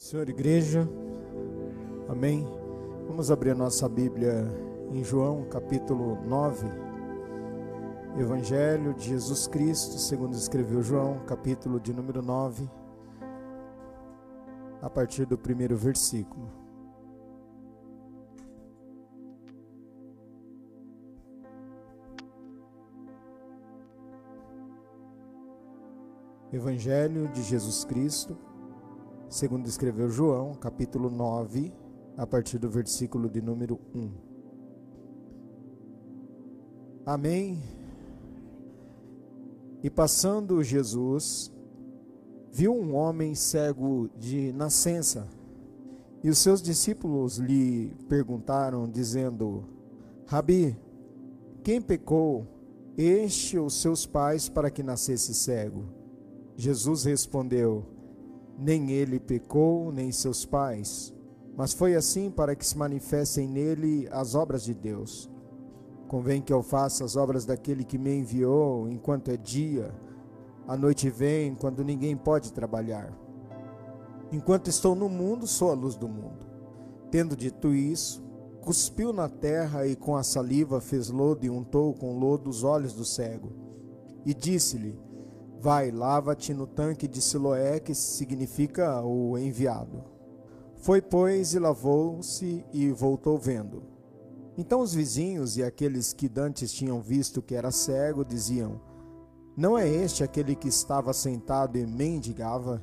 Senhor Igreja, amém. Vamos abrir a nossa Bíblia em João capítulo 9, Evangelho de Jesus Cristo, segundo escreveu João, capítulo de número 9, a partir do primeiro versículo. Evangelho de Jesus Cristo, segundo escreveu João, capítulo 9, a partir do versículo de número 1. Amém. E passando Jesus, viu um homem cego de nascença, e os seus discípulos lhe perguntaram, dizendo: Rabi, quem pecou, este ou seus pais, para que nascesse cego? Jesus respondeu: nem ele pecou, nem seus pais, mas foi assim para que se manifestem nele as obras de Deus. Convém que eu faça as obras daquele que me enviou enquanto é dia, a noite vem quando ninguém pode trabalhar. Enquanto estou no mundo, sou a luz do mundo. Tendo dito isso, cuspiu na terra e com a saliva fez lodo e untou com lodo os olhos do cego. E disse-lhe: Vai, lava-te no tanque de Siloé, que significa o enviado. Foi, pois, e lavou-se e voltou vendo. Então os vizinhos e aqueles que dantes tinham visto que era cego diziam: Não é este aquele que estava sentado e mendigava?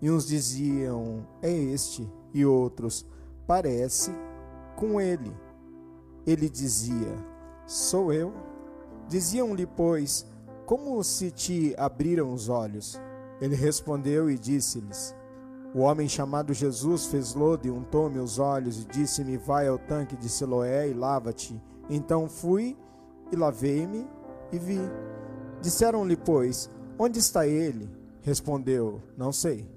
E uns diziam: É este, e outros: Parece com ele. Ele dizia: Sou eu. Diziam-lhe, pois, como se te abriram os olhos? Ele respondeu e disse-lhes: O homem chamado Jesus fez lodo e untou-me os olhos e disse-me: Vai ao tanque de Siloé e lava-te. Então fui e lavei-me e vi. Disseram-lhe, pois, Onde está ele? Respondeu: Não sei.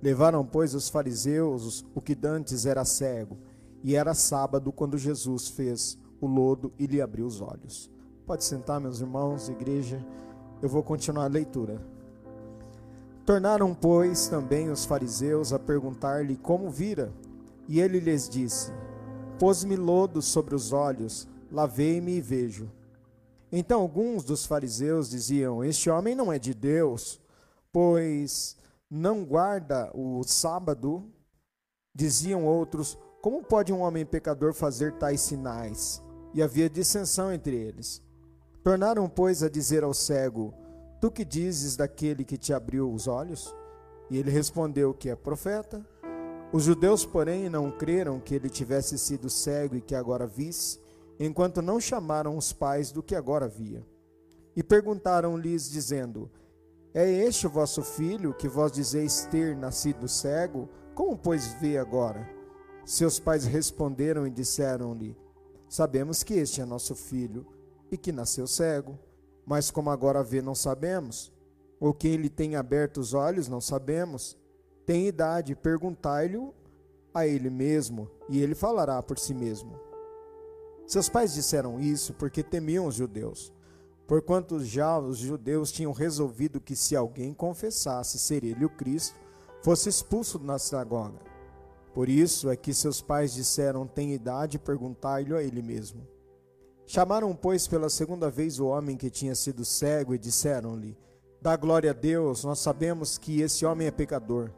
Levaram, pois, os fariseus o que dantes era cego, e era sábado quando Jesus fez o lodo e lhe abriu os olhos. Pode sentar, meus irmãos, igreja. Eu vou continuar a leitura. Tornaram, pois, também os fariseus a perguntar-lhe como vira. E ele lhes disse: Pôs-me lodo sobre os olhos, lavei-me e vejo. Então alguns dos fariseus diziam: Este homem não é de Deus, pois não guarda o sábado. Diziam outros: Como pode um homem pecador fazer tais sinais? E havia dissensão entre eles. Tornaram, pois, a dizer ao cego: Tu que dizes daquele que te abriu os olhos? E ele respondeu que é profeta. Os judeus, porém, não creram que ele tivesse sido cego e que agora visse, enquanto não chamaram os pais do que agora via. E perguntaram-lhes, dizendo: É este o vosso filho, que vós dizeis ter nascido cego? Como, pois, vê agora? Seus pais responderam e disseram-lhe: Sabemos que este é nosso filho e que nasceu cego. Mas como agora vê, não sabemos. Ou quem lhe tem aberto os olhos, não sabemos. Tem idade, perguntai-lhe a ele mesmo, e ele falará por si mesmo. Seus pais disseram isso porque temiam os judeus, porquanto já os judeus tinham resolvido que se alguém confessasse ser ele o Cristo, fosse expulso da sinagoga. Por isso é que seus pais disseram: Tem idade, perguntai-lhe a ele mesmo. Chamaram, pois, pela segunda vez o homem que tinha sido cego e disseram-lhe: Dá glória a Deus, nós sabemos que esse homem é pecador.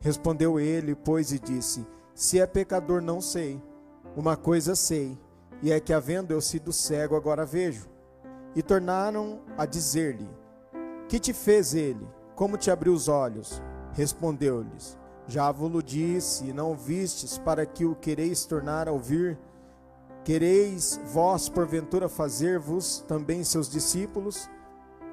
Respondeu ele, pois, e disse: Se é pecador, não sei. Uma coisa sei, e é que, havendo eu sido cego, agora vejo. E tornaram a dizer-lhe: Que te fez ele? Como te abriu os olhos? Respondeu-lhes: Já vos disse, não vistes, para que o quereis tornar a ouvir. Quereis vós, porventura, fazer-vos também seus discípulos?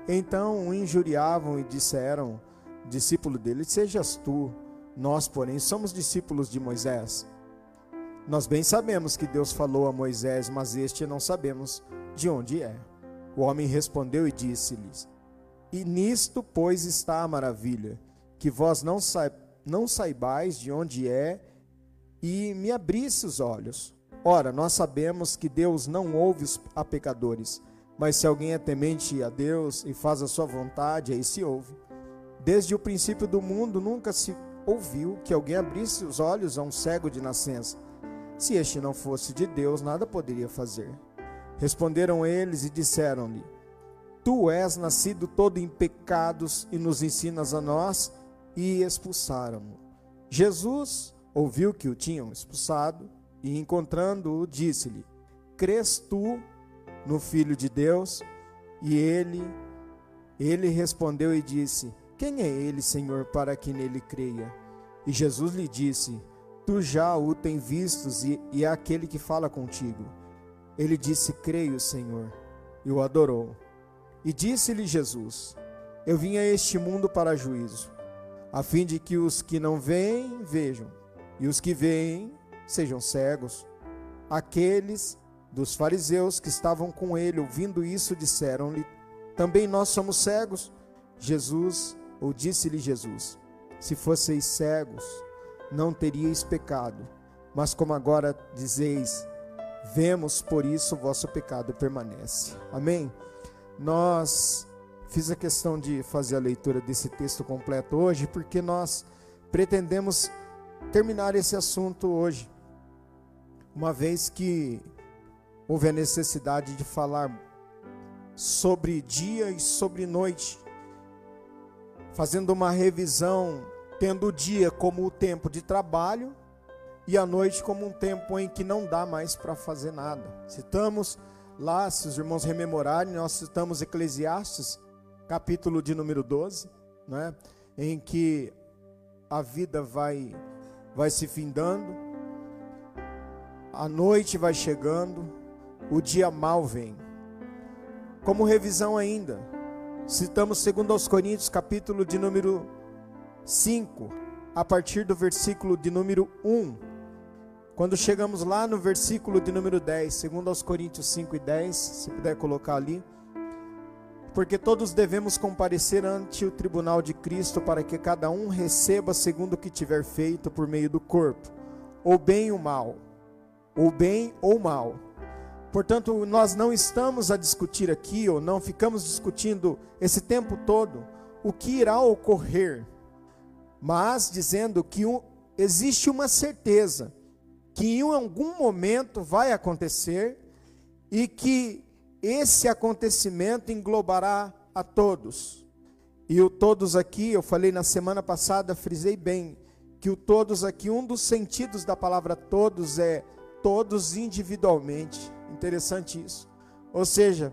Então o injuriavam e disseram, discípulo dele, sejas tu, nós, porém, somos discípulos de Moisés. Nós bem sabemos que Deus falou a Moisés, mas este não sabemos de onde é. O homem respondeu e disse-lhes: E nisto, pois, está a maravilha, que vós não, sa não saibais de onde é, e me abrisse os olhos. Ora, nós sabemos que Deus não ouve a pecadores, mas se alguém é temente a Deus e faz a sua vontade, aí se ouve. Desde o princípio do mundo nunca se ouviu que alguém abrisse os olhos a um cego de nascença. Se este não fosse de Deus, nada poderia fazer. Responderam eles e disseram-lhe: Tu és nascido todo em pecados e nos ensinas a nós, e expulsaram-no. Jesus ouviu que o tinham expulsado e, encontrando-o, disse-lhe: Crês tu no Filho de Deus? E ele, ele respondeu e disse: Quem é ele, Senhor, para que nele creia? E Jesus lhe disse: Tu já o tem vistos e, e é aquele que fala contigo. Ele disse: Creio, Senhor, e o adorou. E disse-lhe Jesus: Eu vim a este mundo para juízo, a fim de que os que não veem vejam, e os que veem sejam cegos. Aqueles dos fariseus que estavam com ele, ouvindo isso, disseram-lhe: Também nós somos cegos. Jesus, ou disse-lhe Jesus: Se fosseis cegos, não teríeis pecado. Mas como agora dizeis, vemos, por isso o vosso pecado permanece. Amém? Nós fiz a questão de fazer a leitura desse texto completo hoje, porque nós pretendemos terminar esse assunto hoje, uma vez que houve a necessidade de falar sobre dia e sobre noite, fazendo uma revisão, tendo o dia como o tempo de trabalho e a noite como um tempo em que não dá mais para fazer nada. Citamos lá, se os irmãos rememorarem, nós citamos Eclesiastes, capítulo de número 12, né, em que a vida vai vai se findando, a noite vai chegando, o dia mal vem. Como revisão ainda, citamos segundo aos Coríntios, capítulo de número 5, a partir do versículo de número 1. Quando chegamos lá no versículo de número 10, segundo aos Coríntios 5 e 10, se puder colocar ali, porque todos devemos comparecer ante o tribunal de Cristo para que cada um receba segundo o que tiver feito por meio do corpo, ou bem ou mal, ou bem ou mal. Portanto, nós não estamos a discutir aqui, ou não ficamos discutindo esse tempo todo o que irá ocorrer, mas dizendo que um, existe uma certeza que em algum momento vai acontecer e que esse acontecimento englobará a todos. E o todos aqui, eu falei na semana passada, frisei bem, que o todos aqui, um dos sentidos da palavra todos é todos individualmente. Interessante isso. Ou seja,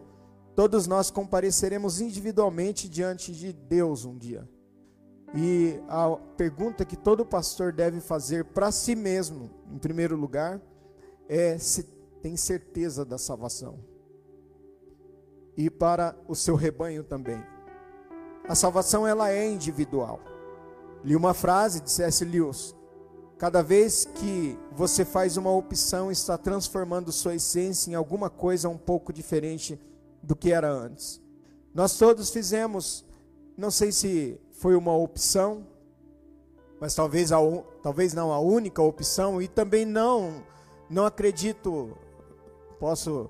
todos nós compareceremos individualmente diante de Deus um dia. E a pergunta que todo pastor deve fazer para si mesmo, em primeiro lugar, é se tem certeza da salvação e para o seu rebanho também. A salvação ela é individual. Li uma frase de C.S. Lewis: Cada vez que você faz uma opção, está transformando sua essência em alguma coisa um pouco diferente do que era antes. Nós todos fizemos, não sei se foi uma opção, mas talvez, a, talvez não a única opção, e também não, não acredito, posso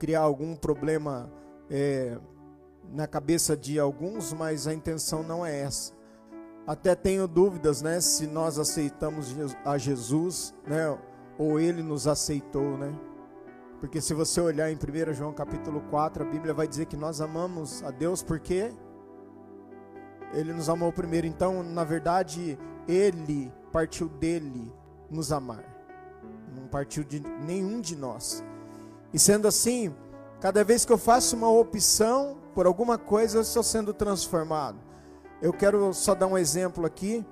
criar algum problema é, na cabeça de alguns, mas a intenção não é essa. Até tenho dúvidas, né, se nós aceitamos a Jesus, né, ou ele nos aceitou, né? Porque se você olhar em 1 João capítulo 4, a Bíblia vai dizer que nós amamos a Deus porque ele nos amou primeiro. Então, na verdade, ele partiu dele nos amar. Não partiu de nenhum de nós. E sendo assim, Cada vez que eu faço uma opção por alguma coisa, eu estou sendo transformado. Eu quero só dar um exemplo aqui,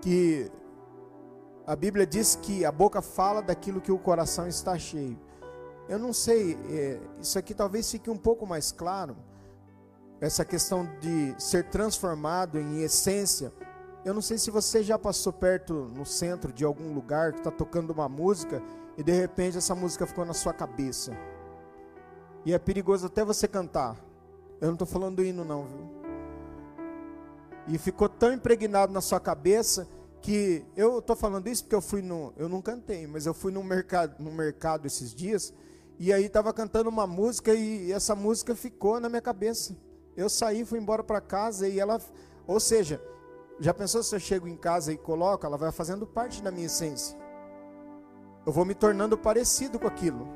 que a Bíblia diz que a boca fala daquilo que o coração está cheio. Eu não sei, é, isso aqui talvez fique um pouco mais claro, essa questão de ser transformado em essência. Eu não sei se você já passou perto no centro de algum lugar que está tocando uma música e de repente essa música ficou na sua cabeça. E é perigoso até você cantar. Eu não estou falando do hino, não, viu? E ficou tão impregnado na sua cabeça que eu estou falando isso porque eu fui no. Eu não cantei, mas eu fui no mercado, no mercado esses dias. E aí estava cantando uma música e essa música ficou na minha cabeça. Eu saí, fui embora para casa e ela. Ou seja, Já pensou se eu chego em casa e coloco, ela vai fazendo parte da minha essência. Eu vou me tornando parecido com aquilo.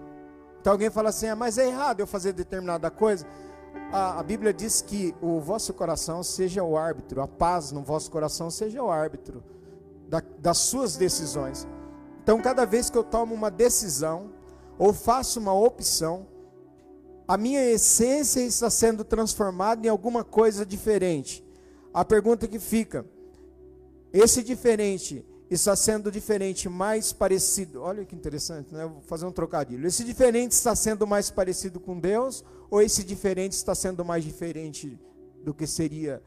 Então alguém fala assim, ah, mas é errado eu fazer determinada coisa. A, a Bíblia diz que o vosso coração seja o árbitro, a paz no vosso coração seja o árbitro da, das suas decisões. Então cada vez que eu tomo uma decisão ou faço uma opção, a minha essência está sendo transformada em alguma coisa diferente. A pergunta que fica: esse diferente está sendo diferente mais parecido? Olha que interessante, né? Vou fazer um trocadilho. Esse diferente está sendo mais parecido com Deus ou esse diferente está sendo mais diferente do que seria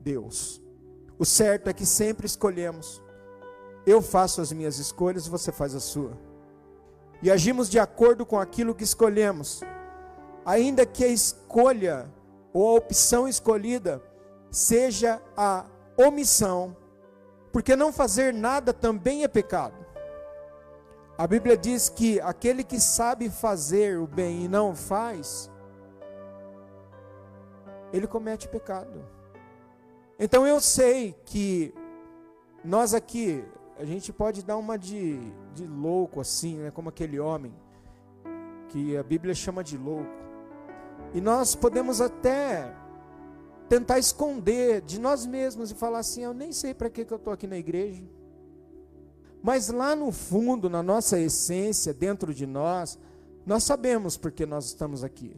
Deus? O certo é que sempre escolhemos. Eu faço as minhas escolhas, você faz a sua. E agimos de acordo com aquilo que escolhemos ainda que a escolha ou a opção escolhida seja a omissão, porque não fazer nada também é pecado. A Bíblia diz que aquele que sabe fazer o bem e não faz, ele comete pecado. Então eu sei que nós aqui, a gente pode dar uma de, de louco assim, né, como aquele homem, que a Bíblia chama de louco. E nós podemos até tentar esconder de nós mesmos e falar assim: eu nem sei para que, que eu estou aqui na igreja. Mas lá no fundo, na nossa essência, dentro de nós, nós sabemos porque nós estamos aqui.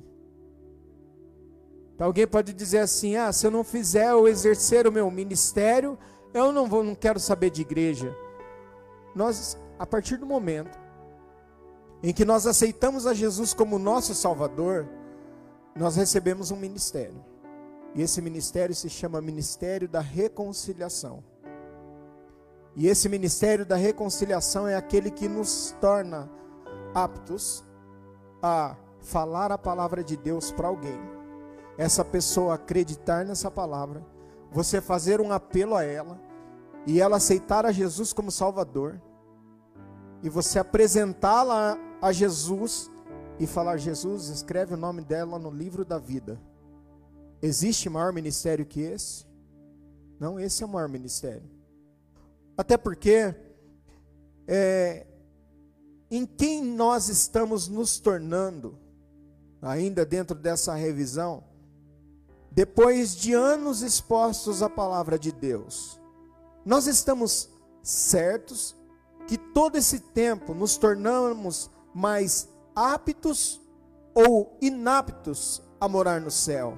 Então, alguém pode dizer assim: ah, se eu não fizer ou exercer o meu ministério, eu não vou, não quero saber de igreja. Nós, a partir do momento em que nós aceitamos a Jesus como nosso Salvador, nós recebemos um ministério. E esse ministério se chama Ministério da Reconciliação. E esse ministério da reconciliação é aquele que nos torna aptos a falar a palavra de Deus para alguém. Essa pessoa acreditar nessa palavra, você fazer um apelo a ela e ela aceitar a Jesus como Salvador e você apresentá-la a Jesus e falar: Jesus, escreve o nome dela no livro da vida. Existe maior ministério que esse? Não, esse é o maior ministério. Até porque, é, em quem nós estamos nos tornando, ainda dentro dessa revisão, depois de anos expostos à palavra de Deus, nós estamos certos que todo esse tempo nos tornamos mais aptos ou inaptos a morar no céu.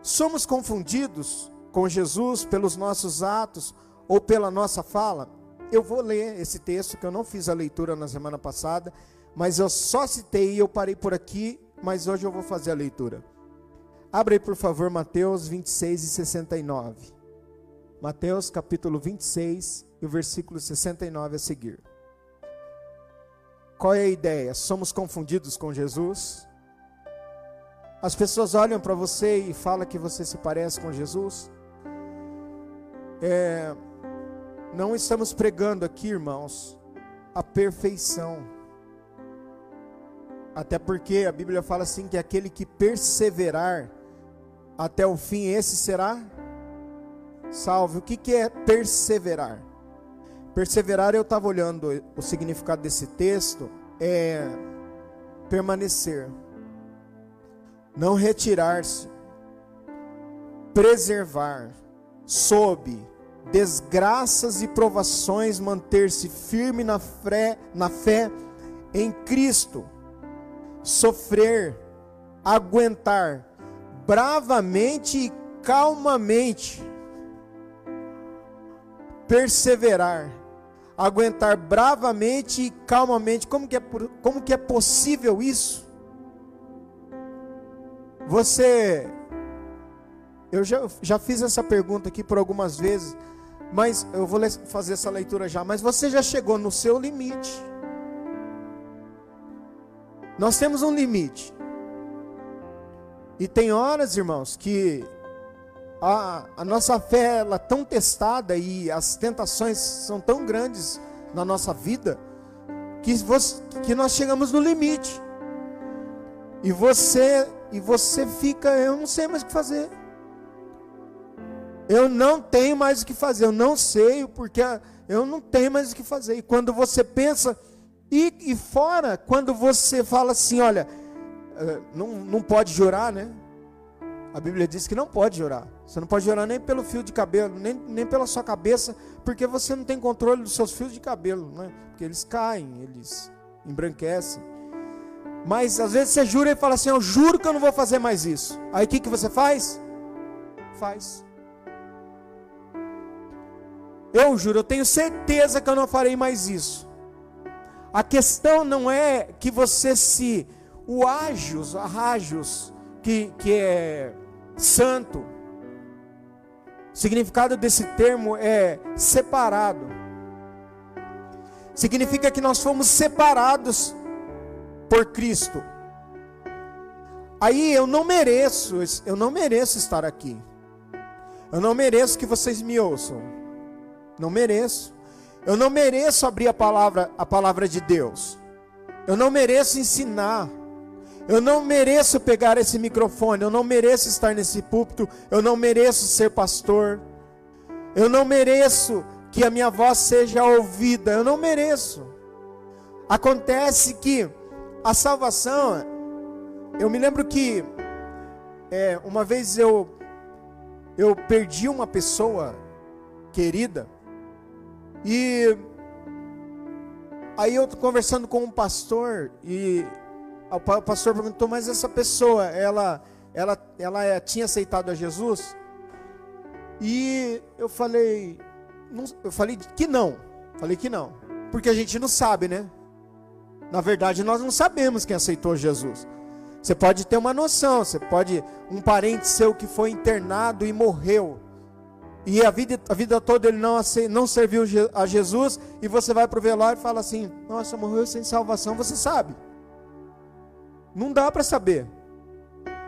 Somos confundidos com Jesus pelos nossos atos ou pela nossa fala? Eu vou ler esse texto que eu não fiz a leitura na semana passada, mas eu só citei e eu parei por aqui, mas hoje eu vou fazer a leitura. Abre aí, por favor, Mateus 26 e 69. Mateus capítulo 26 e o versículo 69 a seguir. Qual é a ideia? Somos confundidos com Jesus? As pessoas olham para você e falam que você se parece com Jesus? É, não estamos pregando aqui, irmãos, a perfeição. Até porque a Bíblia fala assim que aquele que perseverar até o fim, esse será salvo. O que, que é perseverar? Perseverar, eu estava olhando o significado desse texto, é permanecer, não retirar-se, preservar, sob desgraças e provações, manter-se firme na fé, na fé em Cristo, sofrer, aguentar bravamente e calmamente, perseverar aguentar bravamente e calmamente. Como que é, como que é possível isso? Você, eu já, já fiz essa pergunta aqui por algumas vezes, mas eu vou fazer essa leitura já. Mas você já chegou no seu limite? Nós temos um limite. E tem horas, irmãos, que a, a nossa fé ela é tão testada e as tentações são tão grandes na nossa vida que, você, que nós chegamos no limite. E você e você fica, eu não sei mais o que fazer. Eu não tenho mais o que fazer, eu não sei, porque eu não tenho mais o que fazer. E quando você pensa, e, e fora, quando você fala assim, olha, eh, não, não pode jurar, né? A Bíblia diz que não pode jurar. Você não pode jurar nem pelo fio de cabelo, nem, nem pela sua cabeça, porque você não tem controle dos seus fios de cabelo, né? Porque eles caem, eles embranquecem. Mas às vezes você jura e fala assim: Eu juro que eu não vou fazer mais isso. Aí o que, que você faz? Faz. Eu juro, eu tenho certeza que eu não farei mais isso. A questão não é que você se. O ágios, arrágios, que, que é santo. O significado desse termo é separado. Significa que nós fomos separados por Cristo. Aí eu não mereço, eu não mereço estar aqui. Eu não mereço que vocês me ouçam. Não mereço. Eu não mereço abrir a palavra, a palavra de Deus. Eu não mereço ensinar. Eu não mereço pegar esse microfone, eu não mereço estar nesse púlpito, eu não mereço ser pastor. Eu não mereço que a minha voz seja ouvida, eu não mereço. Acontece que a salvação, eu me lembro que é, uma vez eu eu perdi uma pessoa querida e aí eu conversando com um pastor e o pastor perguntou, mas essa pessoa, ela ela ela é, tinha aceitado a Jesus? E eu falei, não, eu falei que não, falei que não, porque a gente não sabe, né? Na verdade, nós não sabemos quem aceitou Jesus. Você pode ter uma noção, você pode um parente seu que foi internado e morreu. E a vida, a vida toda ele não, não serviu a Jesus, e você vai para o velório e fala assim: Nossa, morreu sem salvação. Você sabe? Não dá para saber,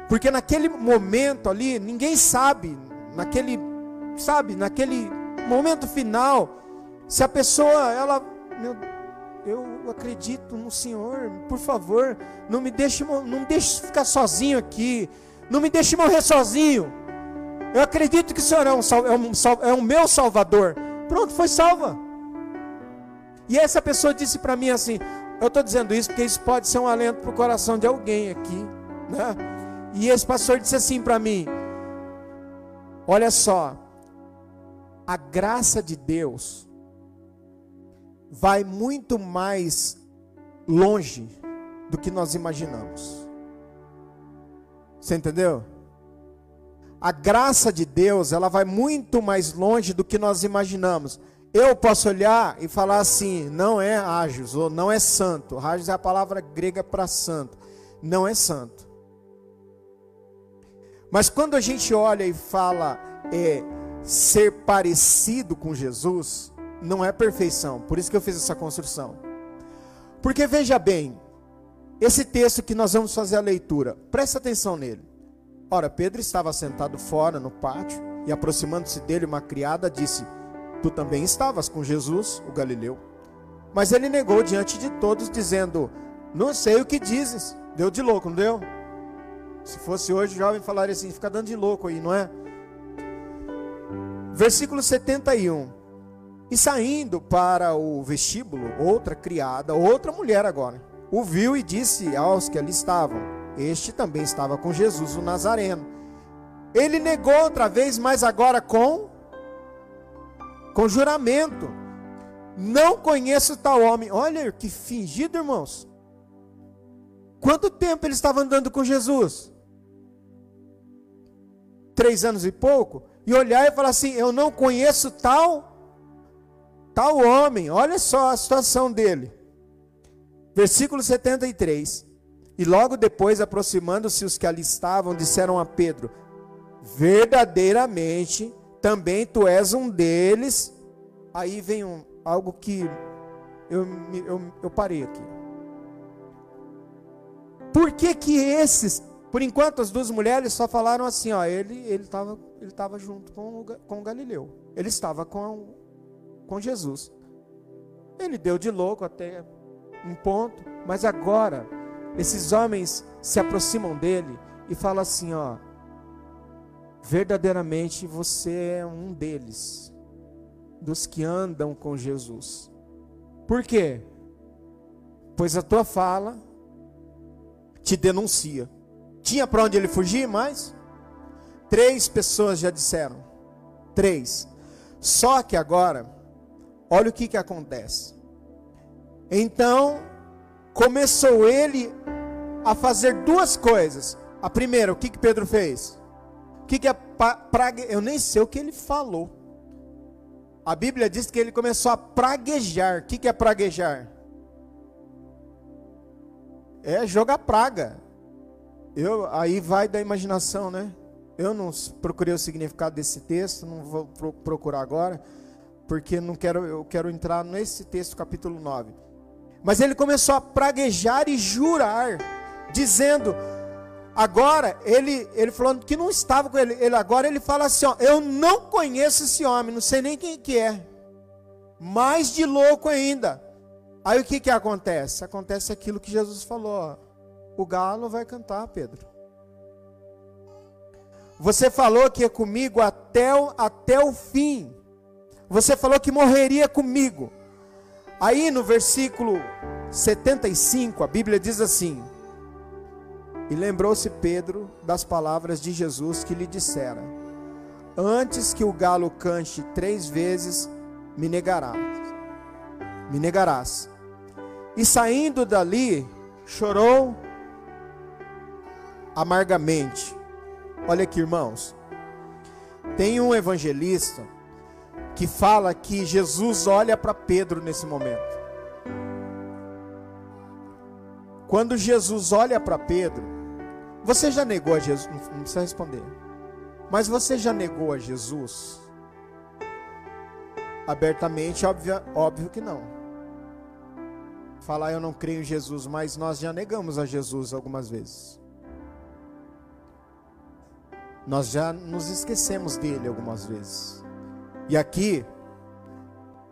porque naquele momento ali, ninguém sabe, naquele, sabe, naquele momento final, se a pessoa, ela, meu eu acredito no Senhor, por favor, não me deixe, não me deixe ficar sozinho aqui, não me deixe morrer sozinho. Eu acredito que o Senhor é um, é um, é um meu Salvador. Pronto, foi salva. E essa pessoa disse para mim assim: eu estou dizendo isso porque isso pode ser um alento para o coração de alguém aqui, né? E esse pastor disse assim para mim: Olha só, a graça de Deus vai muito mais longe do que nós imaginamos. Você entendeu? A graça de Deus, ela vai muito mais longe do que nós imaginamos. Eu posso olhar e falar assim, não é ágios, ou não é santo. Ágios é a palavra grega para santo. Não é santo. Mas quando a gente olha e fala é, ser parecido com Jesus, não é perfeição. Por isso que eu fiz essa construção. Porque veja bem, esse texto que nós vamos fazer a leitura, presta atenção nele. Ora, Pedro estava sentado fora no pátio e aproximando-se dele uma criada disse: Tu também estavas com Jesus, o Galileu. Mas ele negou diante de todos, dizendo: Não sei o que dizes. Deu de louco, não deu? Se fosse hoje, o jovem falaria assim: Fica dando de louco aí, não é? Versículo 71. E saindo para o vestíbulo, outra criada, outra mulher agora, o viu e disse aos que ali estavam: Este também estava com Jesus, o Nazareno. Ele negou outra vez, mas agora com com juramento. Não conheço tal homem. Olha que fingido, irmãos. Quanto tempo ele estava andando com Jesus? Três anos e pouco. E olhar e falar assim: Eu não conheço tal Tal homem, olha só a situação dele. Versículo 73. E logo depois, aproximando-se os que ali estavam, disseram a Pedro: Verdadeiramente, também tu és um deles. Aí vem um, algo que eu, eu, eu parei aqui. Por que que esses, por enquanto as duas mulheres só falaram assim, ó, ele ele estava ele tava junto com o, com o Galileu. Ele estava com com Jesus. Ele deu de louco até um ponto, mas agora esses homens se aproximam dele e falam assim, ó: verdadeiramente você é um deles, dos que andam com Jesus. Por quê? Pois a tua fala te denuncia. Tinha para onde ele fugir mais? Três pessoas já disseram. Três. Só que agora, olha o que, que acontece. Então, começou ele a fazer duas coisas. A primeira, o que, que Pedro fez? O que, que é prague... Eu nem sei o que ele falou. A Bíblia diz que ele começou a praguejar. O que, que é praguejar? É jogar praga. Eu, aí vai da imaginação, né? Eu não procurei o significado desse texto, não vou procurar agora, porque não quero, eu quero entrar nesse texto, capítulo 9. Mas ele começou a praguejar e jurar, dizendo: agora ele ele falando que não estava com ele, ele agora ele fala assim, ó, eu não conheço esse homem, não sei nem quem que é. Mais de louco ainda. Aí o que que acontece? Acontece aquilo que Jesus falou, ó, o galo vai cantar, Pedro. Você falou que ia comigo até o, até o fim. Você falou que morreria comigo. Aí no versículo 75, a Bíblia diz assim: E lembrou-se Pedro das palavras de Jesus que lhe dissera: Antes que o galo cante três vezes, me negarás. Me negarás. E saindo dali, chorou amargamente. Olha aqui, irmãos. Tem um evangelista que fala que Jesus olha para Pedro nesse momento. Quando Jesus olha para Pedro, você já negou a Jesus? Não precisa responder. Mas você já negou a Jesus? Abertamente, óbvio, óbvio que não. Falar eu não creio em Jesus, mas nós já negamos a Jesus algumas vezes. Nós já nos esquecemos dele algumas vezes. E aqui,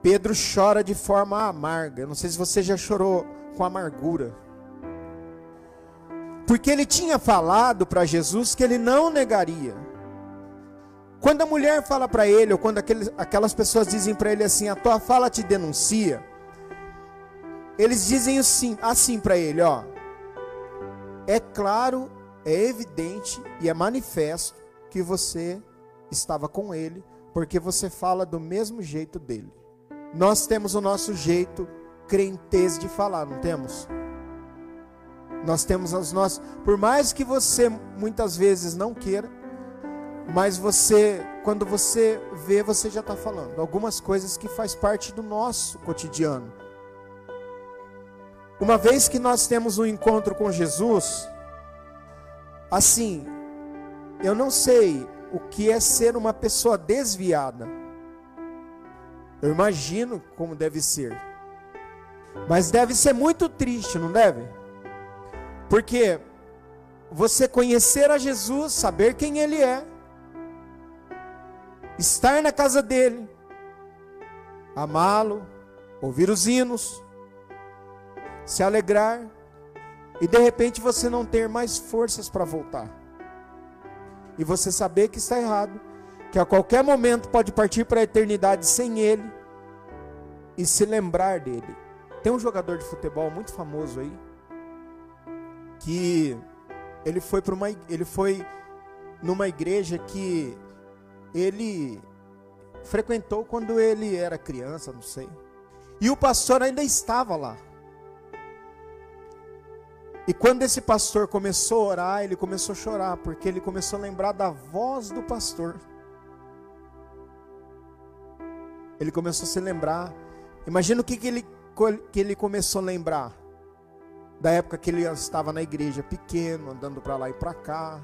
Pedro chora de forma amarga. Eu não sei se você já chorou com amargura. Porque ele tinha falado para Jesus que ele não negaria. Quando a mulher fala para ele, ou quando aquelas pessoas dizem para ele assim: a tua fala te denuncia. Eles dizem assim, assim para ele: ó. É claro, é evidente e é manifesto que você estava com ele, porque você fala do mesmo jeito dele. Nós temos o nosso jeito crentez de falar, não temos? Nós temos as nossas, por mais que você muitas vezes não queira, mas você, quando você vê, você já está falando algumas coisas que faz parte do nosso cotidiano. Uma vez que nós temos um encontro com Jesus, assim, eu não sei o que é ser uma pessoa desviada. Eu imagino como deve ser. Mas deve ser muito triste, não deve? Porque você conhecer a Jesus, saber quem Ele é, estar na casa dele, amá-lo, ouvir os hinos, se alegrar, e de repente você não ter mais forças para voltar e você saber que está errado, que a qualquer momento pode partir para a eternidade sem Ele e se lembrar dele. Tem um jogador de futebol muito famoso aí que ele foi para uma ele foi numa igreja que ele frequentou quando ele era criança, não sei. E o pastor ainda estava lá. E quando esse pastor começou a orar, ele começou a chorar, porque ele começou a lembrar da voz do pastor. Ele começou a se lembrar. Imagina o que, que, ele, que ele começou a lembrar. Da época que ele estava na igreja, pequeno, andando para lá e para cá.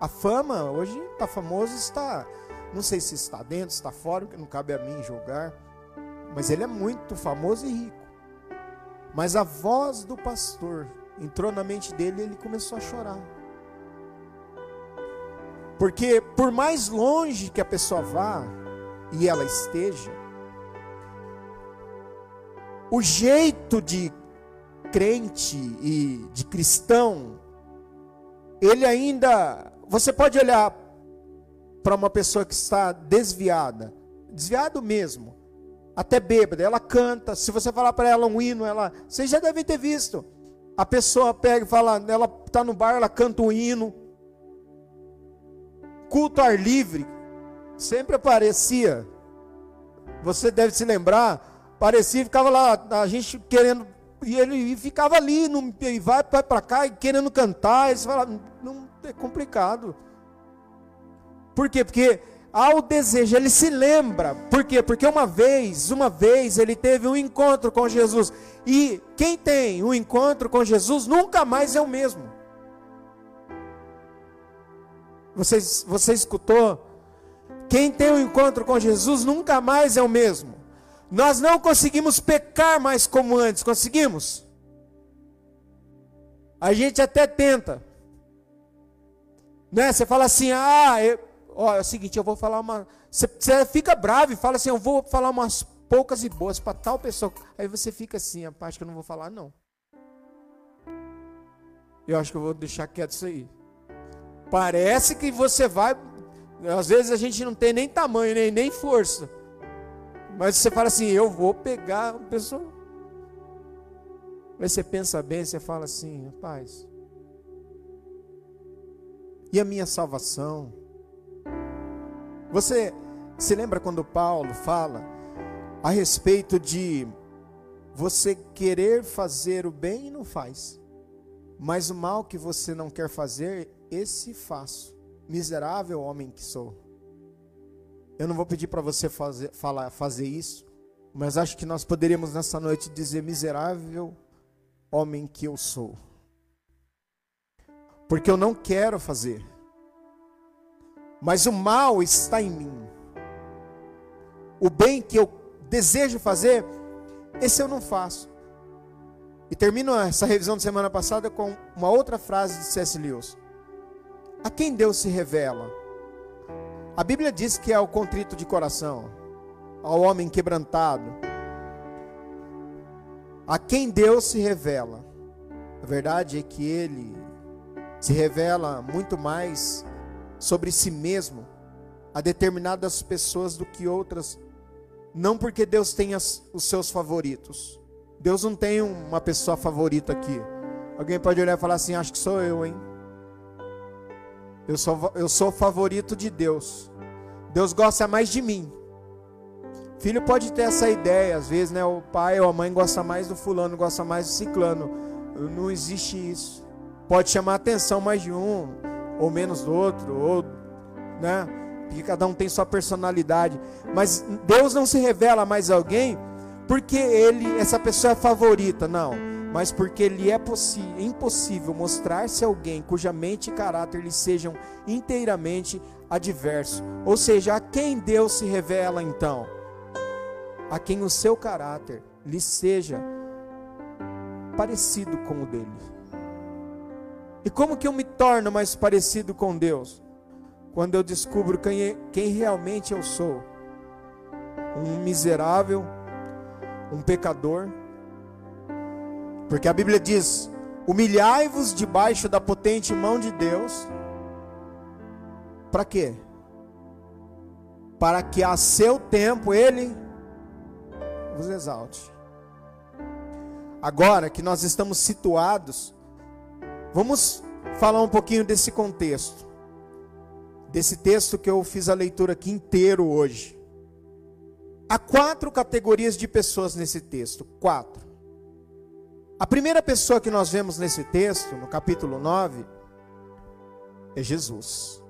A fama, hoje está famoso, está. Não sei se está dentro, está fora, porque não cabe a mim julgar. Mas ele é muito famoso e rico. Mas a voz do pastor entrou na mente dele e ele começou a chorar. Porque por mais longe que a pessoa vá e ela esteja, o jeito de crente e de cristão, ele ainda, você pode olhar para uma pessoa que está desviada, desviado mesmo, até bêbada, ela canta. Se você falar para ela um hino, ela, vocês já devem ter visto. A pessoa pega e fala, ela está no bar, ela canta um hino. Culto ar livre, sempre aparecia. Você deve se lembrar, parecia, ficava lá, a gente querendo, e ele ficava ali, e vai, vai para cá, querendo cantar. Eles falavam, não, é complicado. Por quê? Porque ao desejo, ele se lembra. Por quê? Porque uma vez, uma vez ele teve um encontro com Jesus. E quem tem um encontro com Jesus nunca mais é o mesmo. Você, você escutou? Quem tem um encontro com Jesus nunca mais é o mesmo. Nós não conseguimos pecar mais como antes, conseguimos? A gente até tenta. Né? Você fala assim: "Ah, eu, ó, é o seguinte, eu vou falar uma. Você, fica bravo e fala assim, eu vou falar umas poucas e boas para tal pessoa. Aí você fica assim, a parte que eu não vou falar, não. Eu acho que eu vou deixar quieto isso aí. Parece que você vai. Às vezes a gente não tem nem tamanho, nem, nem força. Mas você fala assim, eu vou pegar a pessoa. Aí você pensa bem, você fala assim, rapaz. E a minha salvação? Você se lembra quando Paulo fala a respeito de você querer fazer o bem e não faz, mas o mal que você não quer fazer, esse faço. Miserável homem que sou. Eu não vou pedir para você fazer, falar, fazer isso, mas acho que nós poderíamos nessa noite dizer: miserável homem que eu sou. Porque eu não quero fazer mas o mal está em mim. O bem que eu desejo fazer, esse eu não faço. E termino essa revisão de semana passada com uma outra frase de C.S. Lewis. A quem Deus se revela? A Bíblia diz que é ao contrito de coração, ao homem quebrantado. A quem Deus se revela? A verdade é que ele se revela muito mais sobre si mesmo a determinadas pessoas do que outras, não porque Deus tenha os seus favoritos. Deus não tem uma pessoa favorita aqui. Alguém pode olhar e falar assim: Acho que sou eu, hein? Eu sou, eu sou favorito de Deus. Deus gosta mais de mim. Filho pode ter essa ideia, às vezes, né? O pai ou a mãe gosta mais do fulano, gosta mais do ciclano. Não existe isso. Pode chamar atenção mais de um ou menos do outro, ou, né? Porque cada um tem sua personalidade. Mas Deus não se revela mais a alguém porque ele, essa pessoa é favorita, não. Mas porque ele é impossível mostrar-se alguém cuja mente e caráter lhe sejam inteiramente adversos. Ou seja, a quem Deus se revela então? A quem o seu caráter lhe seja parecido com o dele. E como que eu me torno mais parecido com Deus? Quando eu descubro quem, é, quem realmente eu sou. Um miserável, um pecador. Porque a Bíblia diz: humilhai-vos debaixo da potente mão de Deus. Para quê? Para que a seu tempo Ele vos exalte. Agora que nós estamos situados Vamos falar um pouquinho desse contexto. Desse texto que eu fiz a leitura aqui inteiro hoje. Há quatro categorias de pessoas nesse texto. Quatro. A primeira pessoa que nós vemos nesse texto, no capítulo 9, é Jesus.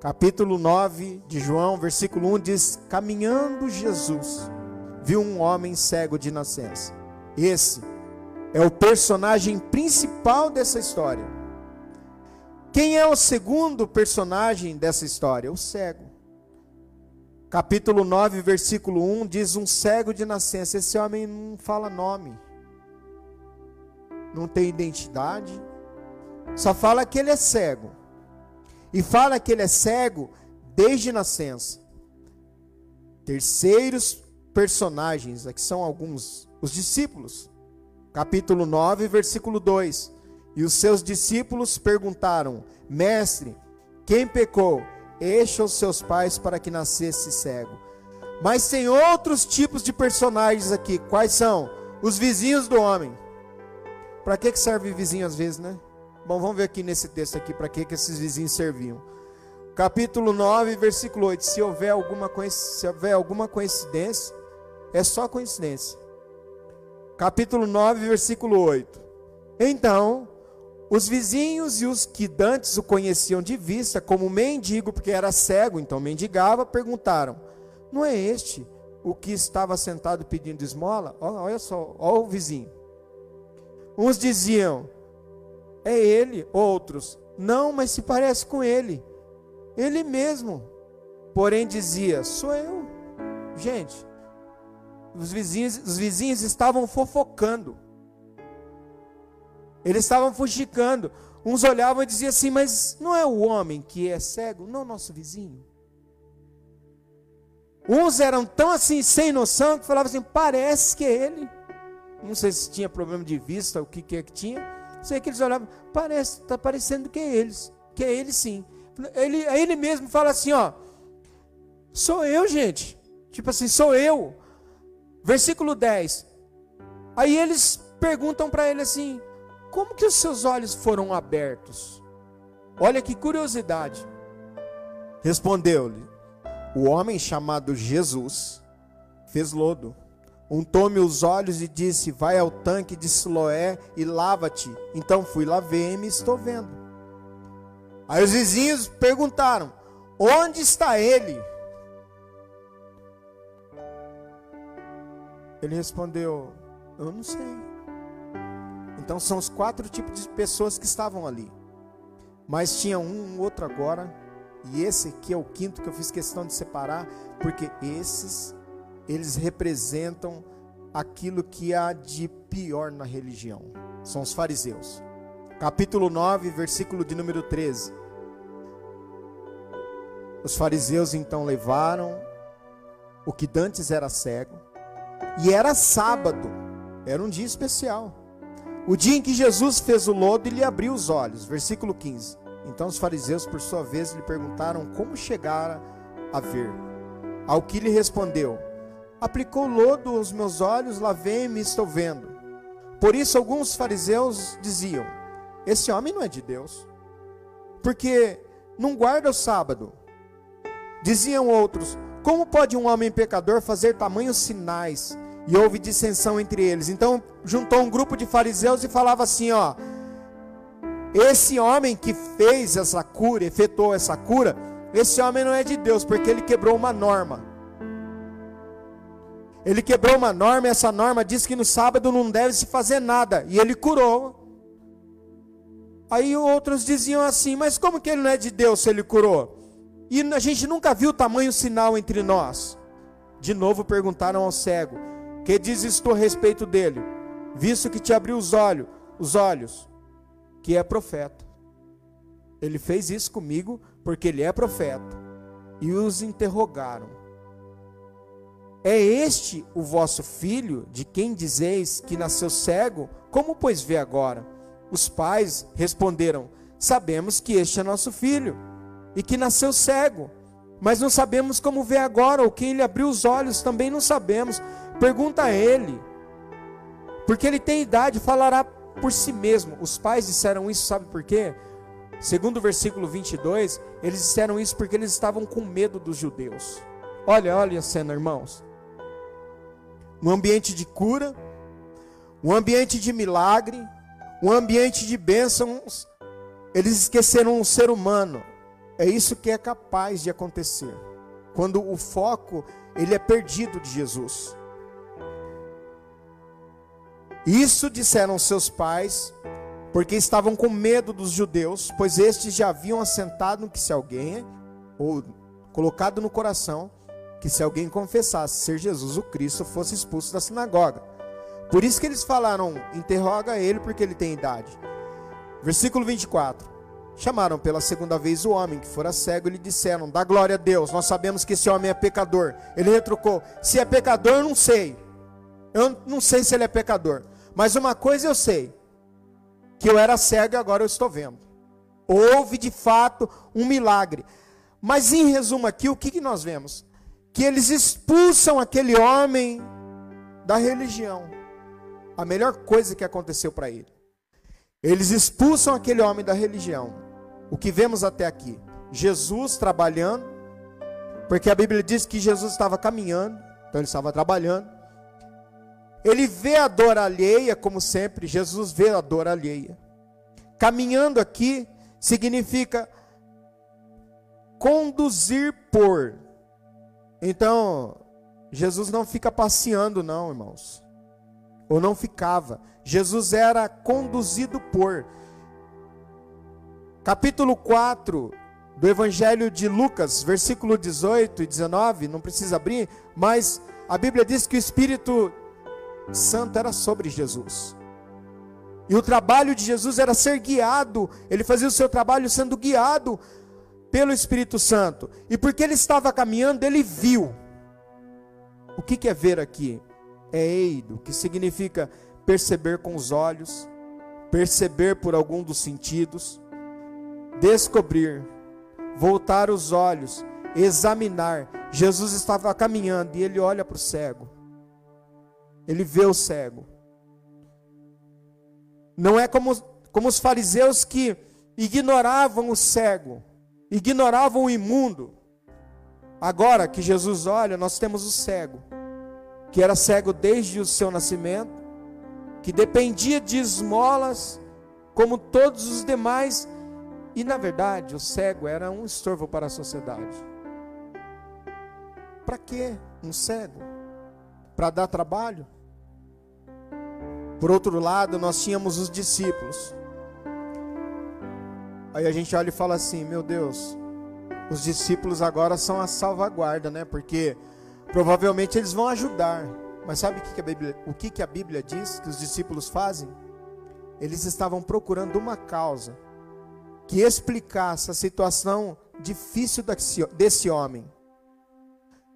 Capítulo 9 de João, versículo 1 diz: Caminhando Jesus, viu um homem cego de nascença. Esse é o personagem principal dessa história. Quem é o segundo personagem dessa história? O cego. Capítulo 9, versículo 1 diz: Um cego de nascença. Esse homem não fala nome, não tem identidade, só fala que ele é cego. E fala que ele é cego desde nascença. Terceiros personagens, aqui são alguns, os discípulos capítulo 9, versículo 2. E os seus discípulos perguntaram: Mestre, quem pecou, Encha os seus pais para que nascesse cego. Mas tem outros tipos de personagens aqui. Quais são? Os vizinhos do homem. Para que, que serve vizinho às vezes, né? Bom, vamos ver aqui nesse texto aqui para que, que esses vizinhos serviam. Capítulo 9, versículo 8. Se houver alguma, se houver alguma coincidência, é só coincidência. Capítulo 9, versículo 8. Então, os vizinhos e os que dantes o conheciam de vista como mendigo, porque era cego, então mendigava, perguntaram: Não é este o que estava sentado pedindo esmola? Olha só, olha o vizinho. Uns diziam: É ele, outros: Não, mas se parece com ele. Ele mesmo. Porém dizia: Sou eu. Gente, os vizinhos, os vizinhos estavam fofocando. Eles estavam fuxicando. Uns olhavam e diziam assim: Mas não é o homem que é cego? Não, nosso vizinho. Uns eram tão assim, sem noção, que falavam assim: Parece que é ele. Não sei se tinha problema de vista, o que, que é que tinha. Sei que eles olhavam, parece, está parecendo que é eles. Que é ele sim. Ele, ele mesmo fala assim: Ó, sou eu, gente. Tipo assim, sou eu. Versículo 10. Aí eles perguntam para ele assim: como que os seus olhos foram abertos? Olha que curiosidade. Respondeu-lhe: O homem chamado Jesus fez lodo, untou-me os olhos e disse: Vai ao tanque de Siloé e lava-te. Então fui, lavei-me e estou vendo. Aí os vizinhos perguntaram: Onde está ele? Ele respondeu: Eu não sei. Então são os quatro tipos de pessoas que estavam ali. Mas tinha um, outro agora, e esse aqui é o quinto que eu fiz questão de separar, porque esses eles representam aquilo que há de pior na religião. São os fariseus. Capítulo 9, versículo de número 13. Os fariseus então levaram o que dantes era cego, e era sábado, era um dia especial. O dia em que Jesus fez o lodo e lhe abriu os olhos. Versículo 15. Então os fariseus, por sua vez, lhe perguntaram como chegara a ver. Ao que lhe respondeu: Aplicou lodo aos meus olhos, lavei-me e estou vendo. Por isso alguns fariseus diziam: Esse homem não é de Deus, porque não guarda o sábado. Diziam outros: Como pode um homem pecador fazer tamanhos sinais? E houve dissensão entre eles. Então juntou um grupo de fariseus e falava assim: ó, esse homem que fez essa cura, efetuou essa cura, esse homem não é de Deus, porque ele quebrou uma norma. Ele quebrou uma norma, e essa norma diz que no sábado não deve se fazer nada, e ele curou. Aí outros diziam assim: Mas como que ele não é de Deus se ele curou? E a gente nunca viu tamanho sinal entre nós. De novo perguntaram ao cego: que dizes tu a respeito dele? Visto que te abriu os olhos, os olhos, que é profeta. Ele fez isso comigo porque ele é profeta. E os interrogaram: É este o vosso filho, de quem dizeis que nasceu cego? Como pois vê agora? Os pais responderam: Sabemos que este é nosso filho e que nasceu cego, mas não sabemos como vê agora, ou quem lhe abriu os olhos também não sabemos. Pergunta a ele, porque ele tem idade, falará por si mesmo. Os pais disseram isso, sabe por quê? Segundo o versículo 22, eles disseram isso porque eles estavam com medo dos judeus. Olha, olha a cena, irmãos. Um ambiente de cura, um ambiente de milagre, um ambiente de bênçãos. Eles esqueceram o ser humano. É isso que é capaz de acontecer. Quando o foco ele é perdido de Jesus. Isso disseram seus pais, porque estavam com medo dos judeus, pois estes já haviam assentado que se alguém, ou colocado no coração, que se alguém confessasse ser Jesus o Cristo, fosse expulso da sinagoga. Por isso que eles falaram: interroga ele, porque ele tem idade. Versículo 24. Chamaram pela segunda vez o homem que fora cego e lhe disseram: Dá glória a Deus, nós sabemos que esse homem é pecador. Ele retrucou: Se é pecador, eu não sei. Eu não sei se ele é pecador. Mas uma coisa eu sei: que eu era cego e agora eu estou vendo. Houve de fato um milagre. Mas em resumo aqui, o que, que nós vemos? Que eles expulsam aquele homem da religião. A melhor coisa que aconteceu para ele. Eles expulsam aquele homem da religião. O que vemos até aqui? Jesus trabalhando, porque a Bíblia diz que Jesus estava caminhando, então ele estava trabalhando. Ele vê a dor alheia, como sempre, Jesus vê a dor alheia. Caminhando aqui significa conduzir por. Então, Jesus não fica passeando, não, irmãos. Ou não ficava. Jesus era conduzido por. Capítulo 4 do Evangelho de Lucas, versículo 18 e 19, não precisa abrir, mas a Bíblia diz que o Espírito Santo era sobre Jesus. E o trabalho de Jesus era ser guiado, ele fazia o seu trabalho sendo guiado pelo Espírito Santo. E porque ele estava caminhando, ele viu. O que, que é ver aqui? É eido, que significa perceber com os olhos, perceber por algum dos sentidos, descobrir, voltar os olhos, examinar. Jesus estava caminhando e ele olha para o cego. Ele vê o cego. Não é como, como os fariseus que ignoravam o cego, ignoravam o imundo. Agora que Jesus olha, nós temos o cego, que era cego desde o seu nascimento, que dependia de esmolas, como todos os demais, e na verdade o cego era um estorvo para a sociedade. Para que um cego? Para dar trabalho? Por outro lado, nós tínhamos os discípulos. Aí a gente olha e fala assim: meu Deus, os discípulos agora são a salvaguarda, né? Porque provavelmente eles vão ajudar. Mas sabe o que, a Bíblia, o que, a Bíblia diz que os discípulos fazem? Eles estavam procurando uma causa que explicasse a situação difícil desse homem.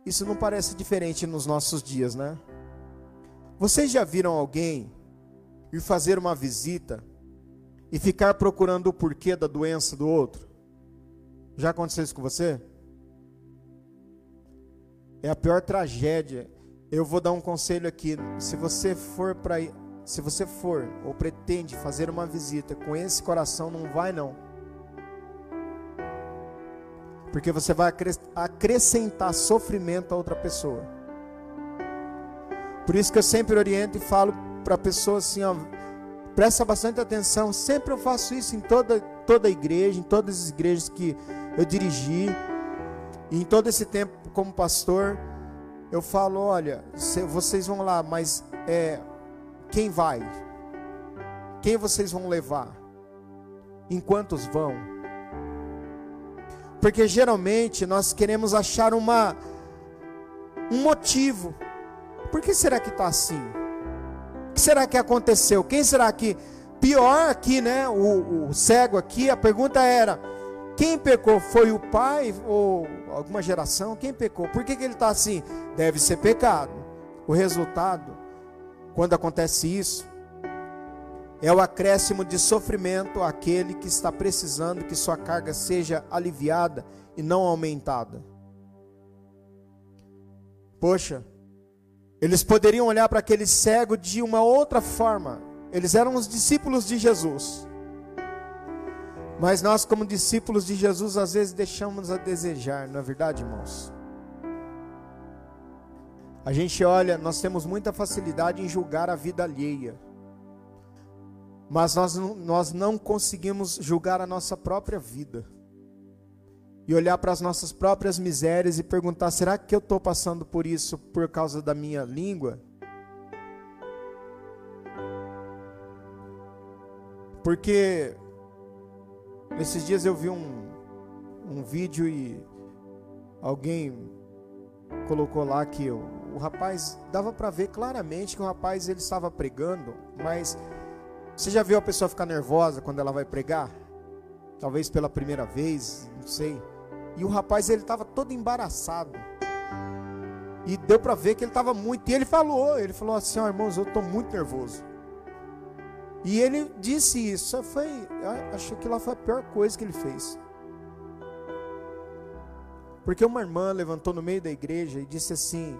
Isso não parece diferente nos nossos dias, né? Vocês já viram alguém ir fazer uma visita e ficar procurando o porquê da doença do outro? Já aconteceu isso com você? É a pior tragédia. Eu vou dar um conselho aqui. Se você for para se você for ou pretende fazer uma visita com esse coração, não vai não. Porque você vai acrescentar sofrimento a outra pessoa. Por isso que eu sempre oriento e falo para a pessoa assim, ó, presta bastante atenção. Sempre eu faço isso em toda, toda a igreja, em todas as igrejas que eu dirigi. E em todo esse tempo como pastor, eu falo, olha, vocês vão lá, mas é, quem vai? Quem vocês vão levar? Em quantos vão? Porque geralmente nós queremos achar uma um motivo. Por que será que está assim? Que será que aconteceu? Quem será que. Pior aqui, né? O, o cego aqui, a pergunta era: quem pecou? Foi o pai ou alguma geração? Quem pecou? Por que, que ele está assim? Deve ser pecado. O resultado, quando acontece isso, é o acréscimo de sofrimento àquele que está precisando que sua carga seja aliviada e não aumentada. Poxa, eles poderiam olhar para aquele cego de uma outra forma. Eles eram os discípulos de Jesus. Mas nós, como discípulos de Jesus, às vezes deixamos a desejar, não é verdade, irmãos? A gente olha, nós temos muita facilidade em julgar a vida alheia. Mas nós, nós não conseguimos julgar a nossa própria vida e olhar para as nossas próprias misérias e perguntar: será que eu estou passando por isso por causa da minha língua? Porque esses dias eu vi um, um vídeo e alguém colocou lá que o, o rapaz dava para ver claramente que o rapaz ele estava pregando, mas você já viu a pessoa ficar nervosa quando ela vai pregar? Talvez pela primeira vez, não sei. E o rapaz ele estava todo embaraçado. E deu para ver que ele estava muito. E ele falou, ele falou assim, ó, oh, irmãos, eu estou muito nervoso. E ele disse isso. Foi, acho que lá foi a pior coisa que ele fez. Porque uma irmã levantou no meio da igreja e disse assim,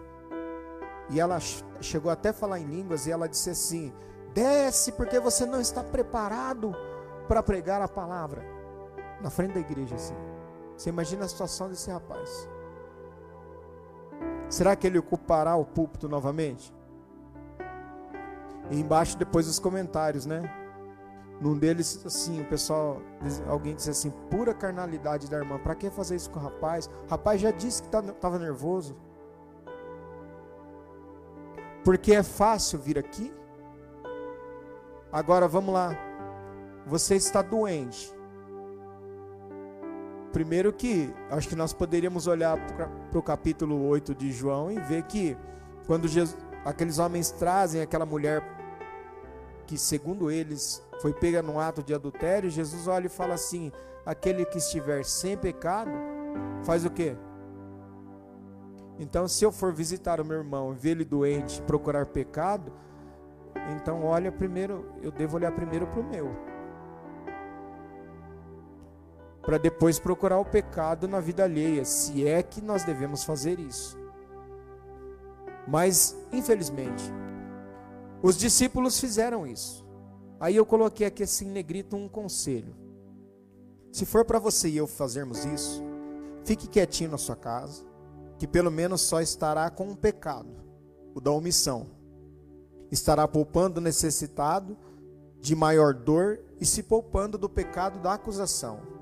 e ela chegou até a falar em línguas, e ela disse assim: desce porque você não está preparado para pregar a palavra. Na frente da igreja, assim. Você imagina a situação desse rapaz. Será que ele ocupará o púlpito novamente? E embaixo depois os comentários, né? Num deles, assim, o pessoal, alguém disse assim, pura carnalidade da irmã. Para que fazer isso com o rapaz? O rapaz já disse que estava tá, nervoso. Porque é fácil vir aqui. Agora vamos lá. Você está doente. Primeiro que acho que nós poderíamos olhar para o capítulo 8 de João e ver que quando Jesus, aqueles homens trazem aquela mulher que segundo eles foi pega num ato de adultério, Jesus olha e fala assim: aquele que estiver sem pecado, faz o quê? Então, se eu for visitar o meu irmão, ver ele doente, procurar pecado, então olha primeiro, eu devo olhar primeiro para o meu. Para depois procurar o pecado na vida alheia, se é que nós devemos fazer isso. Mas, infelizmente, os discípulos fizeram isso. Aí eu coloquei aqui assim, negrito, um conselho. Se for para você e eu fazermos isso, fique quietinho na sua casa, que pelo menos só estará com um pecado, o da omissão. Estará poupando o necessitado de maior dor e se poupando do pecado da acusação.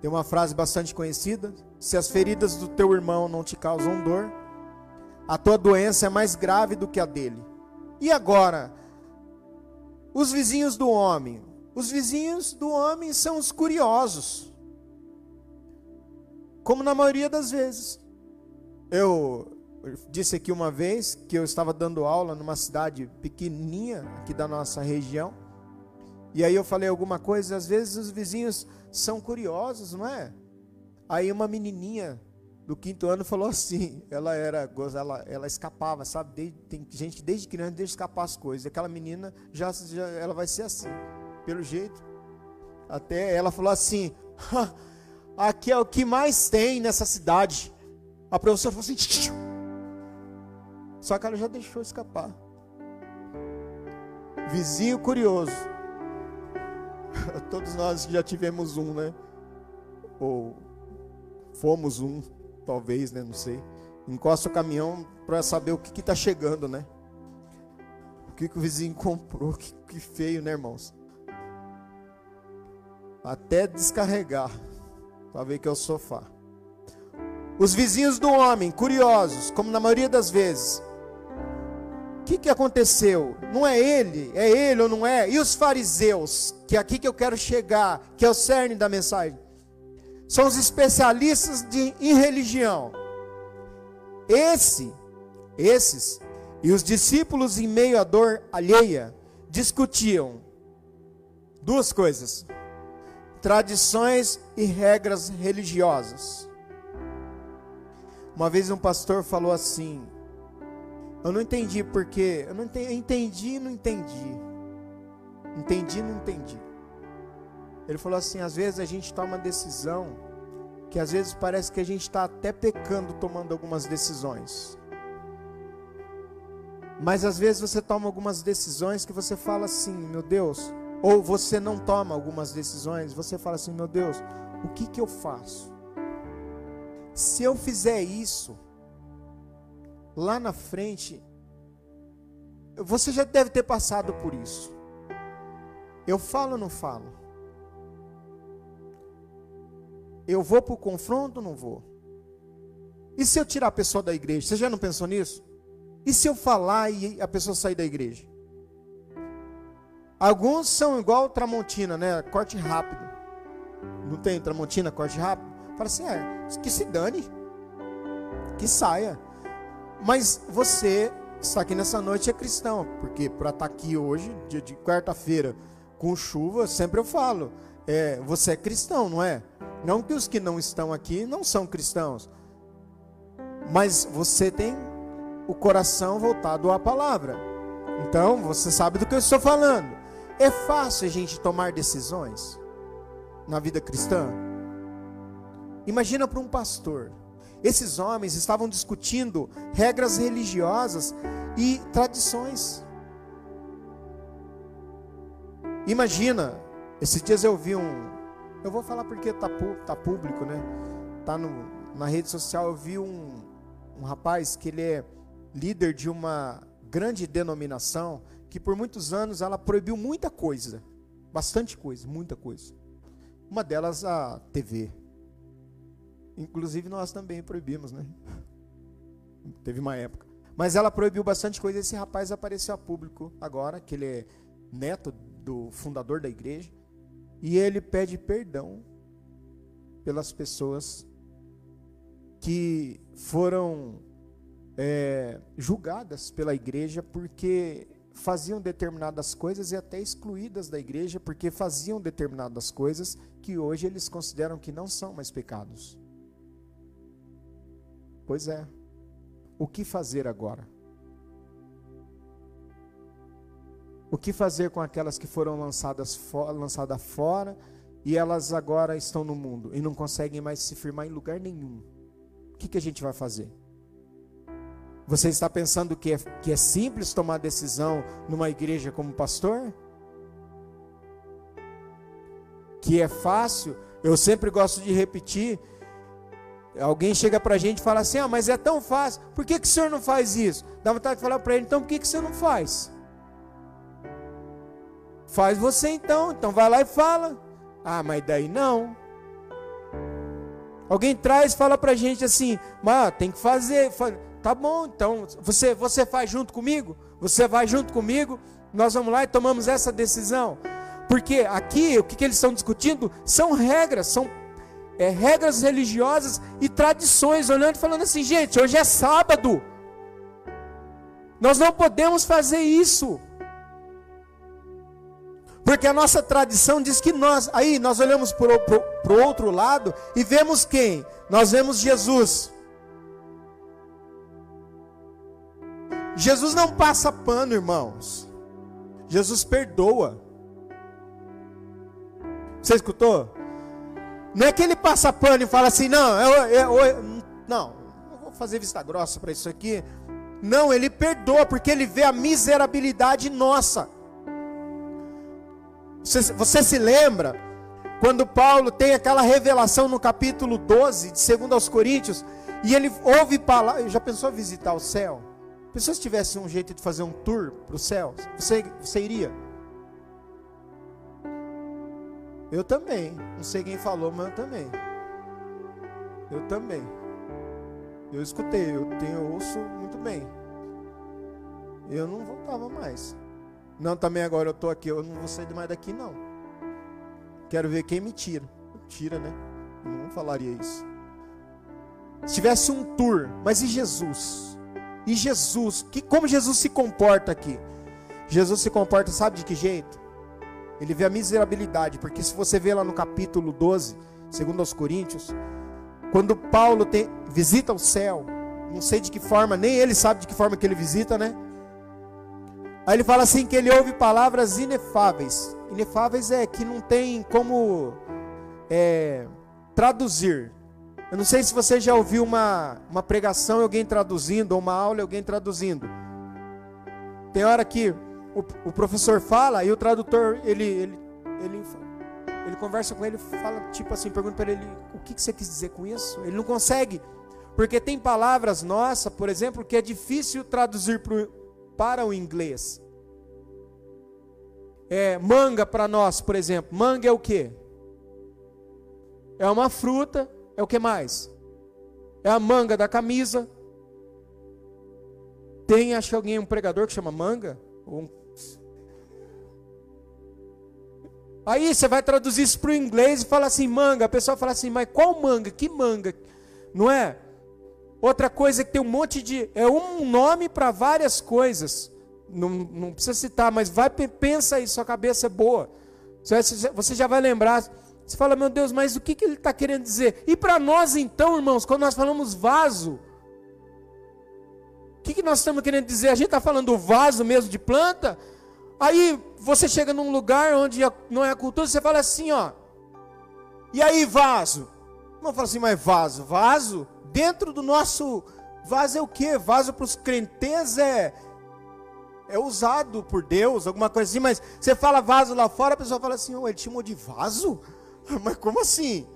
Tem uma frase bastante conhecida: se as feridas do teu irmão não te causam dor, a tua doença é mais grave do que a dele. E agora, os vizinhos do homem. Os vizinhos do homem são os curiosos. Como na maioria das vezes. Eu disse aqui uma vez que eu estava dando aula numa cidade pequenininha aqui da nossa região. E aí eu falei alguma coisa, às vezes os vizinhos são curiosos, não é? Aí uma menininha do quinto ano falou assim, ela era, ela, ela escapava, sabe? Desde, tem gente que desde criança deixa escapar as coisas. Aquela menina já, já ela vai ser assim, pelo jeito. Até ela falou assim: aqui é o que mais tem nessa cidade. A professora falou assim: só que ela já deixou escapar. Vizinho curioso. Todos nós já tivemos um, né? Ou fomos um talvez, né? Não sei. Encosta o caminhão para saber o que está chegando, né? O que, que o vizinho comprou, que, que feio, né, irmãos? Até descarregar, para ver que é o sofá. Os vizinhos do homem, curiosos, como na maioria das vezes. Que, que aconteceu? Não é ele, é ele ou não é? E os fariseus, que é aqui que eu quero chegar, que é o cerne da mensagem são os especialistas de, em religião. Esse, esses e os discípulos em meio à dor alheia discutiam duas coisas: tradições e regras religiosas. Uma vez um pastor falou assim: Eu não entendi porque, eu não entendi, entendi não entendi. Entendi, não entendi. Ele falou assim: às vezes a gente toma uma decisão que às vezes parece que a gente está até pecando tomando algumas decisões. Mas às vezes você toma algumas decisões que você fala assim, meu Deus, ou você não toma algumas decisões, você fala assim, meu Deus, o que que eu faço? Se eu fizer isso, lá na frente, você já deve ter passado por isso. Eu falo ou não falo? Eu vou para o confronto ou não vou? E se eu tirar a pessoa da igreja? Você já não pensou nisso? E se eu falar e a pessoa sair da igreja? Alguns são igual Tramontina, né? Corte rápido. Não tem Tramontina, corte rápido? Fala assim, é, que se dane. Que saia. Mas você está aqui nessa noite é cristão. Porque para estar tá aqui hoje, dia de quarta-feira, com chuva, sempre eu falo. É, você é cristão, não é? Não que os que não estão aqui não são cristãos, mas você tem o coração voltado à palavra. Então, você sabe do que eu estou falando. É fácil a gente tomar decisões na vida cristã? imagina para um pastor. Esses homens estavam discutindo regras religiosas e tradições. Imagina, esses dias eu vi um. Eu vou falar porque está tá público, né? Tá no, na rede social. Eu vi um, um rapaz que ele é líder de uma grande denominação que por muitos anos ela proibiu muita coisa, bastante coisa, muita coisa. Uma delas a TV. Inclusive nós também proibimos, né? Teve uma época. Mas ela proibiu bastante coisa. Esse rapaz apareceu a público agora, que ele é neto do fundador da igreja, e ele pede perdão pelas pessoas que foram é, julgadas pela igreja porque faziam determinadas coisas e até excluídas da igreja porque faziam determinadas coisas que hoje eles consideram que não são mais pecados. Pois é. O que fazer agora? O que fazer com aquelas que foram lançadas, for, lançadas fora e elas agora estão no mundo e não conseguem mais se firmar em lugar nenhum? O que, que a gente vai fazer? Você está pensando que é, que é simples tomar decisão numa igreja como pastor? Que é fácil? Eu sempre gosto de repetir. Alguém chega para a gente e fala assim: Ah, mas é tão fácil, por que, que o senhor não faz isso? Dá vontade de falar para ele: Então por que, que você não faz? Faz você então, então vai lá e fala. Ah, mas daí não. Alguém traz e fala para a gente assim: Mas tem que fazer. Tá bom, então você, você faz junto comigo? Você vai junto comigo? Nós vamos lá e tomamos essa decisão. Porque aqui o que, que eles estão discutindo são regras, são é, regras religiosas e tradições, olhando e falando assim, gente, hoje é sábado. Nós não podemos fazer isso. Porque a nossa tradição diz que nós, aí nós olhamos para o outro lado e vemos quem? Nós vemos Jesus. Jesus não passa pano, irmãos. Jesus perdoa. Você escutou? Não é que ele passa pano e fala assim, não, eu, eu, eu não, não vou fazer vista grossa para isso aqui. Não, ele perdoa porque ele vê a miserabilidade nossa. Você, você se lembra quando Paulo tem aquela revelação no capítulo 12 de 2 aos Coríntios e ele ouve palavras, já pensou visitar o céu? Pessoas tivesse um jeito de fazer um tour para o céu, você, você iria? Eu também. Não sei quem falou, mas eu também. Eu também. Eu escutei, eu tenho ouço muito bem. Eu não voltava mais. Não, também agora eu estou aqui, eu não vou sair mais daqui não. Quero ver quem me tira. Tira, né? Eu não falaria isso. Se tivesse um tour, mas e Jesus? E Jesus, que, como Jesus se comporta aqui? Jesus se comporta, sabe de que jeito? Ele vê a miserabilidade, porque se você vê lá no capítulo 12, segundo aos Coríntios, quando Paulo visita o céu, não sei de que forma, nem ele sabe de que forma que ele visita, né? Aí ele fala assim que ele ouve palavras inefáveis. Inefáveis é que não tem como é, traduzir. Eu não sei se você já ouviu uma, uma pregação alguém traduzindo, ou uma aula alguém traduzindo. Tem hora que o, o professor fala e o tradutor, ele, ele, ele, ele conversa com ele, fala tipo assim, pergunta para ele, o que, que você quis dizer com isso? Ele não consegue, porque tem palavras nossas, por exemplo, que é difícil traduzir pro, para o inglês. É, manga para nós, por exemplo, manga é o que? É uma fruta é o que mais? É a manga da camisa. Tem, acho que alguém, um pregador que chama manga. Um... Aí você vai traduzir isso para o inglês e fala assim, manga. A pessoa fala assim, mas qual manga? Que manga? Não é? Outra coisa é que tem um monte de. É um nome para várias coisas. Não, não precisa citar, mas vai, pensa aí, sua cabeça é boa. Você já vai lembrar. Você fala, meu Deus, mas o que, que ele está querendo dizer? E para nós então, irmãos, quando nós falamos vaso, o que, que nós estamos querendo dizer? A gente está falando vaso mesmo de planta? Aí você chega num lugar onde não é a cultura, você fala assim, ó. E aí, vaso? Vamos falar assim, mas vaso, vaso, dentro do nosso vaso é o quê? Vaso para os crentes é é usado por Deus, alguma coisa assim, mas você fala vaso lá fora, a pessoa fala assim, oh, ele chamou de vaso? Mas como assim?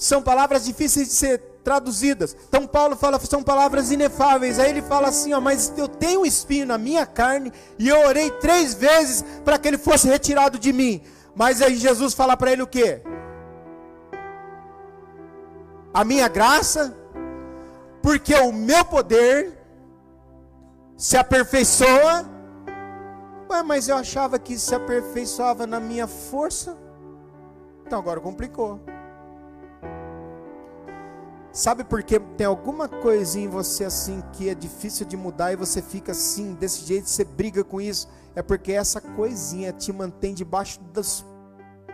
São palavras difíceis de ser traduzidas. Então Paulo fala, são palavras inefáveis. Aí ele fala assim, ó, mas eu tenho um espinho na minha carne e eu orei três vezes para que ele fosse retirado de mim. Mas aí Jesus fala para ele o quê? A minha graça, porque o meu poder se aperfeiçoa. Ué, mas eu achava que se aperfeiçoava na minha força. Então agora complicou. Sabe por que tem alguma coisinha em você assim que é difícil de mudar e você fica assim, desse jeito, você briga com isso? É porque essa coisinha te mantém debaixo das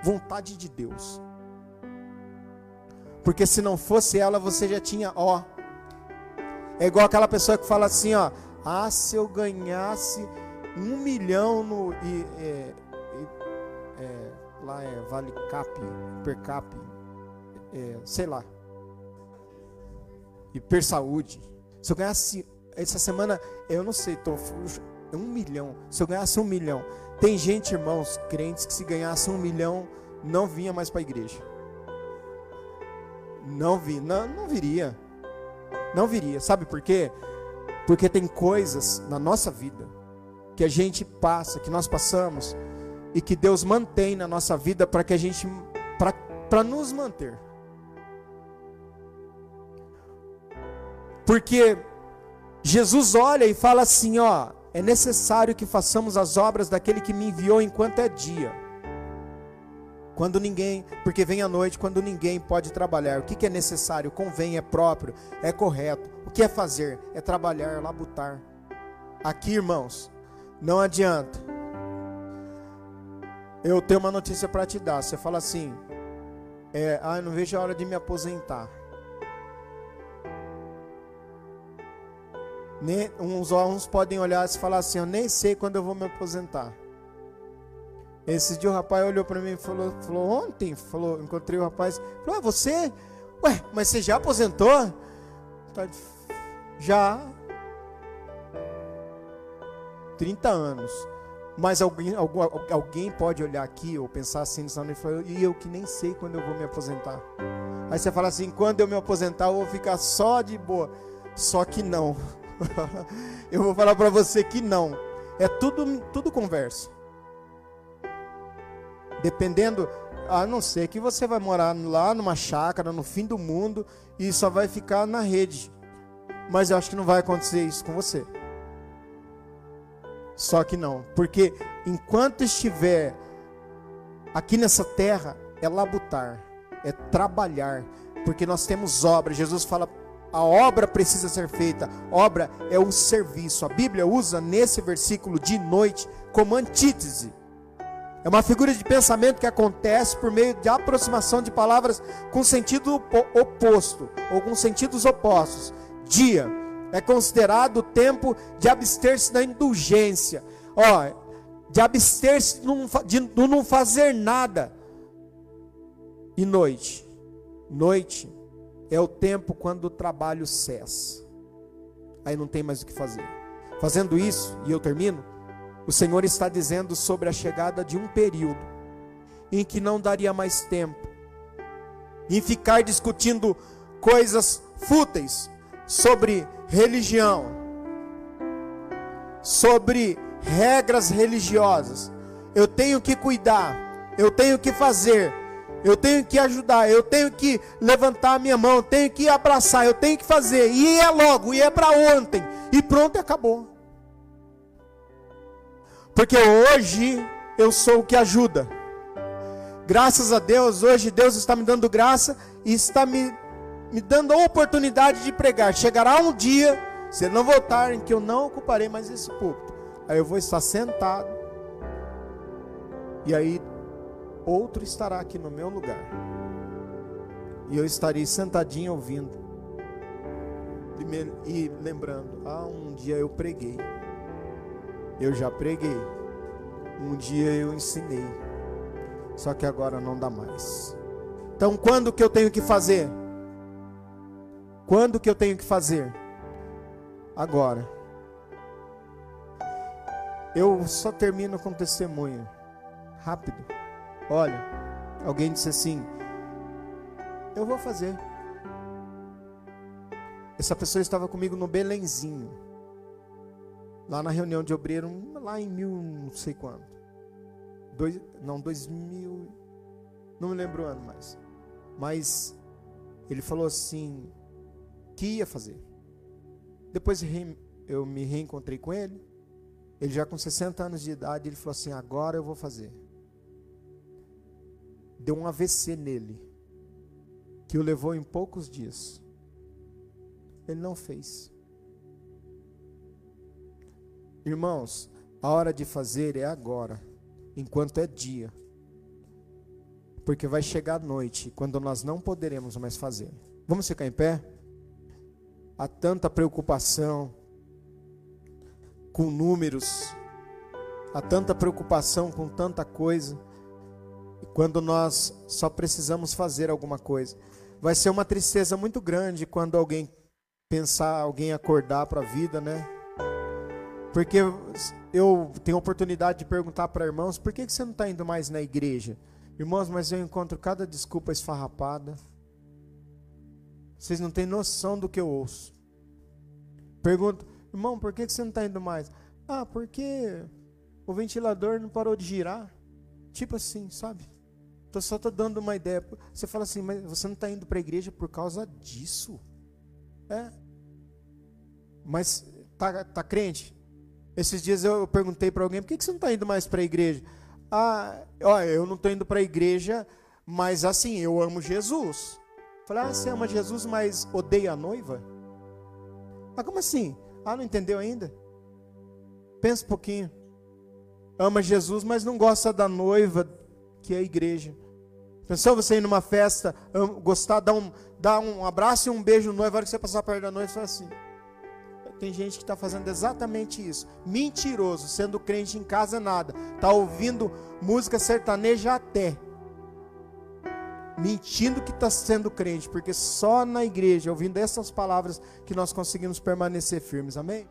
vontades de Deus. Porque se não fosse ela, você já tinha, ó. É igual aquela pessoa que fala assim, ó. Ah, se eu ganhasse um milhão no. E, é, é, lá é Vale Cap, Per Cap, é, sei lá Hiper Saúde. Se eu ganhasse essa semana, eu não sei, tô, um milhão. Se eu ganhasse um milhão, tem gente, irmãos, crentes que se ganhasse um milhão não vinha mais para a igreja. Não vi, não, não viria. Não viria. Sabe por quê? Porque tem coisas na nossa vida que a gente passa, que nós passamos e que Deus mantém na nossa vida para que a gente para nos manter. Porque Jesus olha e fala assim, ó, é necessário que façamos as obras daquele que me enviou enquanto é dia. Quando ninguém, porque vem a noite, quando ninguém pode trabalhar. O que, que é necessário? Convém, é próprio, é correto. O que é fazer? É trabalhar, labutar. Aqui, irmãos, não adianta. Eu tenho uma notícia para te dar. Você fala assim, é, ah, não vejo a hora de me aposentar. Nem, uns, uns podem olhar e falar assim: Eu nem sei quando eu vou me aposentar. Esse dia o rapaz olhou para mim e falou, falou: Ontem, falou, encontrei o rapaz, falou: ah, Você, ué, mas você já aposentou? Tá já. 30 anos. Mas alguém, alguém pode olhar aqui ou pensar assim, e eu que nem sei quando eu vou me aposentar. Aí você fala assim: quando eu me aposentar, eu vou ficar só de boa. Só que não. eu vou falar para você que não. É tudo, tudo conversa. Dependendo, a não ser que você vai morar lá numa chácara, no fim do mundo, e só vai ficar na rede. Mas eu acho que não vai acontecer isso com você. Só que não, porque enquanto estiver aqui nessa terra, é labutar, é trabalhar, porque nós temos obra. Jesus fala a obra precisa ser feita. Obra é o serviço. A Bíblia usa nesse versículo de noite como antítese. É uma figura de pensamento que acontece por meio de aproximação de palavras com sentido oposto ou com sentidos opostos. Dia é considerado o tempo de abster-se da indulgência. Ó, de abster-se de não fazer nada. E noite. Noite é o tempo quando o trabalho cessa. Aí não tem mais o que fazer. Fazendo isso, e eu termino, o Senhor está dizendo sobre a chegada de um período em que não daria mais tempo em ficar discutindo coisas fúteis sobre religião, sobre regras religiosas. Eu tenho que cuidar, eu tenho que fazer, eu tenho que ajudar, eu tenho que levantar a minha mão, eu tenho que abraçar, eu tenho que fazer, e é logo, e é para ontem, e pronto, acabou. Porque hoje eu sou o que ajuda. Graças a Deus, hoje Deus está me dando graça e está me, me dando a oportunidade de pregar. Chegará um dia, se não voltar, em que eu não ocuparei mais esse púlpito. Aí eu vou estar sentado. E aí outro estará aqui no meu lugar. E eu estarei sentadinho ouvindo. E lembrando, ah, um dia eu preguei. Eu já preguei. Um dia eu ensinei. Só que agora não dá mais. Então, quando que eu tenho que fazer? Quando que eu tenho que fazer? Agora. Eu só termino com testemunho. Rápido. Olha, alguém disse assim: Eu vou fazer. Essa pessoa estava comigo no Belenzinho. Lá na reunião de obreiro, lá em mil não sei quanto. Dois, não, dois mil. Não me lembro o ano mais. Mas ele falou assim: que ia fazer. Depois eu me reencontrei com ele. Ele já com 60 anos de idade, ele falou assim: agora eu vou fazer. Deu um AVC nele, que o levou em poucos dias. Ele não fez. Irmãos, a hora de fazer é agora, enquanto é dia. Porque vai chegar a noite, quando nós não poderemos mais fazer. Vamos ficar em pé? Há tanta preocupação com números, há tanta preocupação com tanta coisa, quando nós só precisamos fazer alguma coisa. Vai ser uma tristeza muito grande quando alguém pensar, alguém acordar para a vida, né? Porque eu tenho oportunidade de perguntar para irmãos: por que você não está indo mais na igreja? Irmãos, mas eu encontro cada desculpa esfarrapada. Vocês não têm noção do que eu ouço. Pergunto, irmão, por que você não está indo mais? Ah, porque o ventilador não parou de girar. Tipo assim, sabe? Tô só tô dando uma ideia. Você fala assim, mas você não está indo para a igreja por causa disso? É. Mas tá, tá crente? Esses dias eu perguntei para alguém, por que, que você não está indo mais para a igreja? Ah, olha, eu não estou indo para a igreja, mas assim, eu amo Jesus. Falei, ah, você ama Jesus, mas odeia a noiva? Ah, como assim? Ah, não entendeu ainda? Pensa um pouquinho. Ama Jesus, mas não gosta da noiva, que é a igreja. Pensou você ir numa festa, gostar, dar um, dar um abraço e um beijo no noivo, a hora que você passar perto da noiva, você assim. Tem gente que está fazendo exatamente isso. Mentiroso, sendo crente em casa nada. Está ouvindo música sertaneja até. Mentindo que está sendo crente, porque só na igreja, ouvindo essas palavras, que nós conseguimos permanecer firmes. Amém?